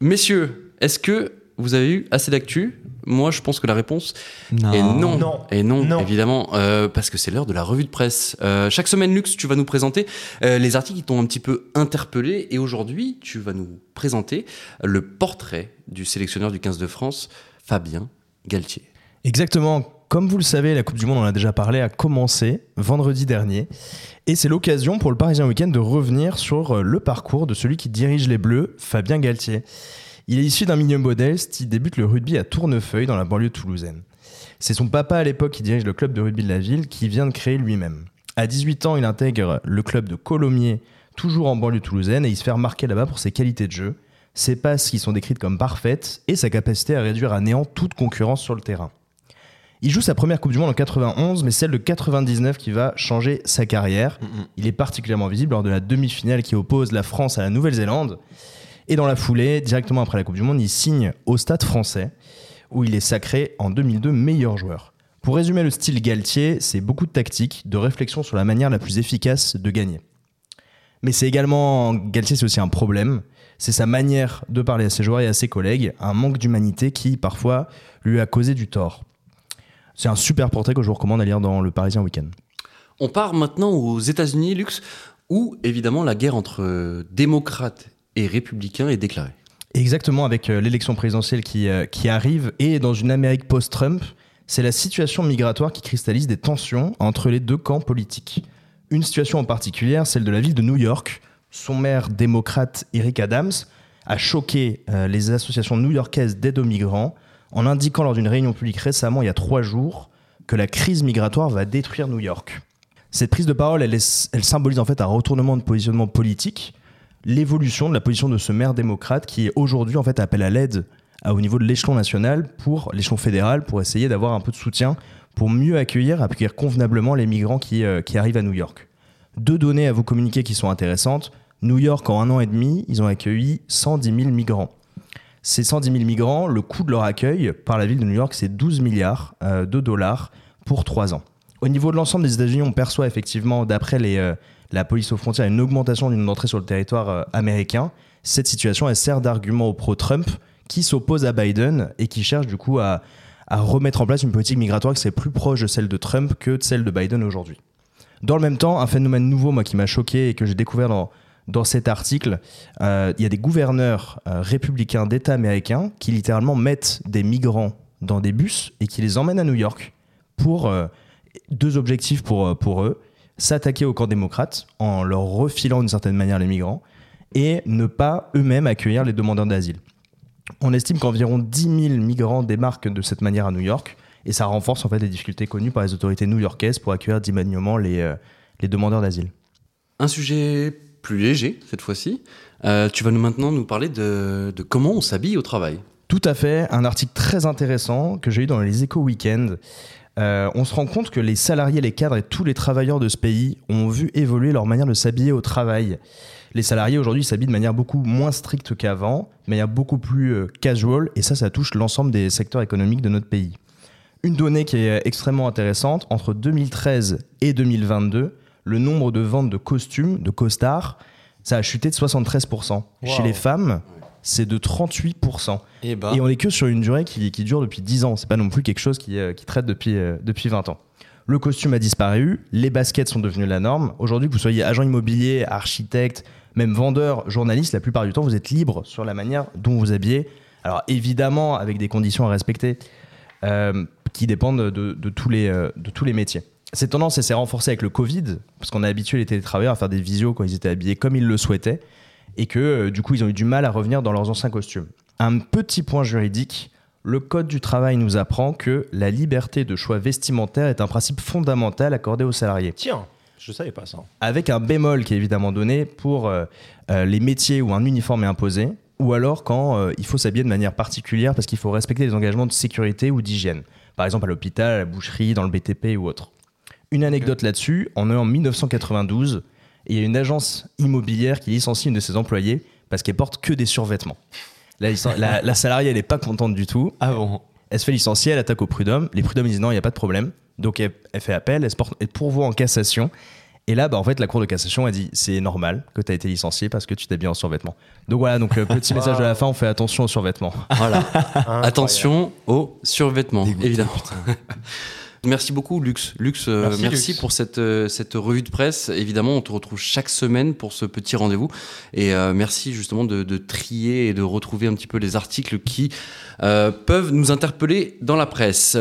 Messieurs, est-ce que vous avez eu assez d'actu? Moi, je pense que la réponse est non. Non. Et non, Non. évidemment, euh, parce que c'est l'heure de la revue de presse. Euh, chaque semaine, Lux, tu vas nous présenter euh, les articles qui t'ont un petit peu interpellé. Et aujourd'hui, tu vas nous présenter le portrait du sélectionneur du 15 de France, Fabien Galtier. Exactement. Comme vous le savez, la Coupe du Monde, on en a déjà parlé, a commencé vendredi dernier. Et c'est l'occasion pour le Parisien Week-end de revenir sur euh, le parcours de celui qui dirige les Bleus, Fabien Galtier. Il est issu d'un milieu modeste, il débute le rugby à Tournefeuille, dans la banlieue toulousaine. C'est son papa à l'époque qui dirige le club de rugby de la ville, qui vient de créer lui-même. À 18 ans, il intègre le club de Colomiers, toujours en banlieue toulousaine, et il se fait remarquer là-bas pour ses qualités de jeu, ses passes qui sont décrites comme parfaites, et sa capacité à réduire à néant toute concurrence sur le terrain. Il joue sa première Coupe du Monde en 91, mais celle de 99 qui va changer sa carrière. Il est particulièrement visible lors de la demi-finale qui oppose la France à la Nouvelle-Zélande. Et dans la foulée, directement après la Coupe du Monde, il signe au Stade français, où il est sacré en 2002 meilleur joueur. Pour résumer le style Galtier, c'est beaucoup de tactique, de réflexion sur la manière la plus efficace de gagner. Mais c'est également, Galtier c'est aussi un problème, c'est sa manière de parler à ses joueurs et à ses collègues, un manque d'humanité qui parfois lui a causé du tort. C'est un super portrait que je vous recommande à lire dans le Parisien Week-end. On part maintenant aux États-Unis, Lux, où évidemment la guerre entre euh, démocrates et républicains est déclarée. Exactement, avec euh, l'élection présidentielle qui, euh, qui arrive et dans une Amérique post-Trump, c'est la situation migratoire qui cristallise des tensions entre les deux camps politiques. Une situation en particulier, celle de la ville de New York. Son maire démocrate Eric Adams a choqué les associations new-yorkaises d'aide aux migrants en indiquant lors d'une réunion publique récemment, il y a trois jours, que la crise migratoire va détruire New York. Cette prise de parole, elle, symbolise en fait un retournement de positionnement politique l'évolution de la position de ce maire démocrate qui aujourd'hui en fait appelle à l'aide au niveau de l'échelon national pour l'échelon fédéral pour essayer d'avoir un peu de soutien pour mieux accueillir, accueillir convenablement les migrants qui, euh, qui arrivent à New York. Deux données à vous communiquer qui sont intéressantes. New York, en un an et demi, ils ont accueilli 110 000 migrants. Ces 110 000 migrants, le coût de leur accueil par la ville de New York, c'est 12 milliards euh, de dollars pour trois ans. Au niveau de l'ensemble des États-Unis, on perçoit effectivement, d'après euh, la police aux frontières, une augmentation d'une entrée sur le territoire euh, américain. Cette situation, elle sert d'argument au pro-Trump qui s'oppose à Biden et qui cherche du coup à, à remettre en place une politique migratoire qui serait plus proche de celle de Trump que de celle de Biden aujourd'hui. Dans le même temps, un phénomène nouveau, moi, qui m'a choqué et que j'ai découvert dans, dans cet article, euh, il y a des gouverneurs euh, républicains d'État américains qui littéralement mettent des migrants dans des bus et qui les emmènent à New York pour euh, deux objectifs pour, pour eux s'attaquer au camp démocrate en leur refilant d'une certaine manière les migrants et ne pas eux-mêmes accueillir les demandeurs d'asile. On estime qu'environ 10 000 migrants démarquent de cette manière à New York et ça renforce en fait les difficultés connues par les autorités new-yorkaises pour accueillir dignement les, les demandeurs d'asile. Un sujet plus léger cette fois-ci. Euh, tu vas nous maintenant nous parler de, comment on s'habille au travail. Tout à fait, un article très intéressant que j'ai eu dans les Échos Weekend. Euh, on se rend compte que les salariés, les cadres et tous les travailleurs de ce pays ont vu évoluer leur manière de s'habiller au travail. Les salariés aujourd'hui s'habillent de manière beaucoup moins stricte qu'avant, de manière beaucoup plus euh, casual, et ça, ça touche l'ensemble des secteurs économiques de notre pays. Une donnée qui est extrêmement intéressante, entre 2013 et 2022, le nombre de ventes de costumes, de costards, ça a chuté de 73%. Chez les femmes, c'est de 38%. Et bah. Et on est que sur une durée qui, qui dure depuis 10 ans. C'est pas non plus quelque chose qui, euh, qui traite depuis, euh, depuis 20 ans. Le costume a disparu, les baskets sont devenues la norme. Aujourd'hui, que vous soyez agent immobilier, architecte, même vendeur, journaliste, la plupart du temps, vous êtes libre sur la manière dont vous habillez. Alors évidemment, avec des conditions à respecter euh, qui dépendent de, de tous les, de tous les métiers. Cette tendance s'est renforcée avec le Covid, parce qu'on a habitué les télétravailleurs à faire des visios quand ils étaient habillés comme ils le souhaitaient, et que euh, du coup ils ont eu du mal à revenir dans leurs anciens costumes. Un petit point juridique, le Code du travail nous apprend que la liberté de choix vestimentaire est un principe fondamental accordé aux salariés Tiens, je savais pas ça. avec un bémol qui est évidemment donné pour euh, euh, les métiers où un uniforme est imposé, ou alors quand euh, il faut s'habiller de manière particulière parce qu'il faut respecter les engagements de sécurité ou d'hygiène. Par exemple à l'hôpital, à la boucherie, dans le BTP ou autre. Une anecdote là-dessus, on est en 1992 et il y a une agence immobilière qui licencie une de ses employés parce qu'elle porte que des survêtements. La, licen- la- la salariée, elle n'est pas contente du tout. Ah bon? Elle se fait licencier, elle attaque au prud'homme. Les prud'hommes disent non, il n'y a pas de problème. Donc elle, elle fait appel, elle, se porte, elle pourvoit en cassation. Et là, bah, en fait, la Cour de cassation a dit c'est normal que tu as été licencié parce que tu t'es bien en survêtement. Donc voilà, donc euh, petit message de la fin, on fait attention aux survêtements. Voilà. attention aux survêtements, évidemment. Merci beaucoup, Lux. Lux, euh, merci, pour cette, euh, cette revue de presse. Évidemment, on te retrouve chaque semaine pour ce petit rendez-vous. Et euh, merci justement de, de, trier et de retrouver un petit peu les articles qui peuvent nous interpeller dans la presse.